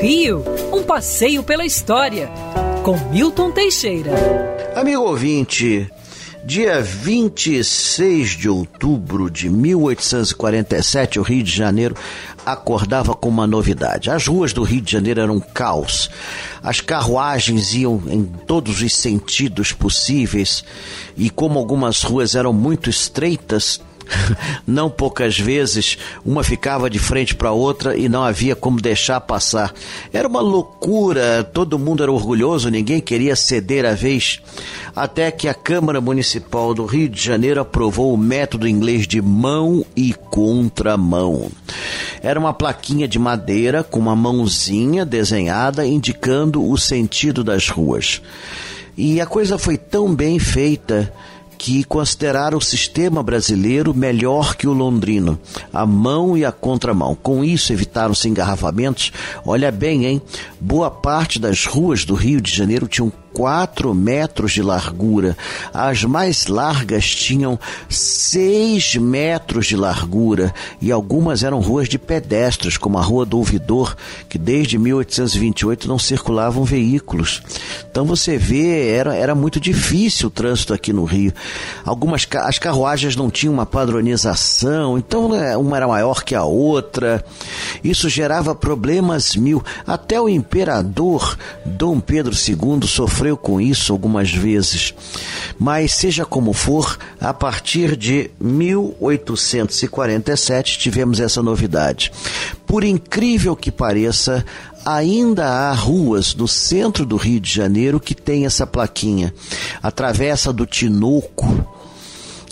Rio, um passeio pela história, com Milton Teixeira. Amigo ouvinte, dia 26 de outubro de 1847, o Rio de Janeiro acordava com uma novidade. As ruas do Rio de Janeiro eram um caos. As carruagens iam em todos os sentidos possíveis e como algumas ruas eram muito estreitas, não poucas vezes uma ficava de frente para outra e não havia como deixar passar. Era uma loucura, todo mundo era orgulhoso, ninguém queria ceder a vez. Até que a Câmara Municipal do Rio de Janeiro aprovou o método inglês de mão e contramão. Era uma plaquinha de madeira com uma mãozinha desenhada indicando o sentido das ruas. E a coisa foi tão bem feita que consideraram o sistema brasileiro melhor que o londrino, a mão e a contramão. Com isso, evitaram-se engarrafamentos. Olha bem, hein? Boa parte das ruas do Rio de Janeiro tinham 4 metros de largura. As mais largas tinham 6 metros de largura e algumas eram ruas de pedestres, como a Rua do Ouvidor, que desde 1828 não circulavam veículos. Então você vê, era, era muito difícil o trânsito aqui no Rio. Algumas as carruagens não tinham uma padronização, então né, uma era maior que a outra. Isso gerava problemas mil. Até o imperador Dom Pedro II sofreu sofreu com isso algumas vezes. Mas, seja como for, a partir de 1847 tivemos essa novidade. Por incrível que pareça, ainda há ruas no centro do Rio de Janeiro que tem essa plaquinha. A Travessa do Tinoco,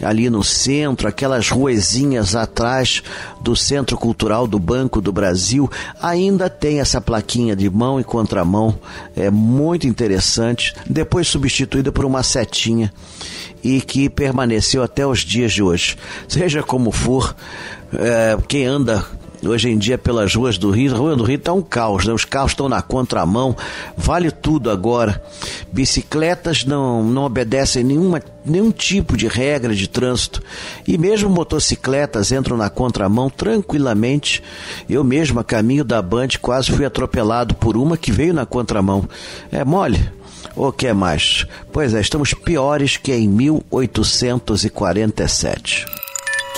ali no centro, aquelas ruezinhas atrás do Centro Cultural do Banco do Brasil, ainda tem essa plaquinha de mão e contramão, é muito interessante, depois substituída por uma setinha e que permaneceu até os dias de hoje. Seja como for, é, quem anda hoje em dia pelas ruas do Rio. A rua do Rio está um caos, né? os carros estão na contramão, vale tudo agora. Bicicletas não, não obedecem nenhuma, nenhum tipo de regra de trânsito e mesmo motocicletas entram na contramão tranquilamente. Eu mesmo, a caminho da Band, quase fui atropelado por uma que veio na contramão. É mole? O que é mais? Pois é, estamos piores que em 1847.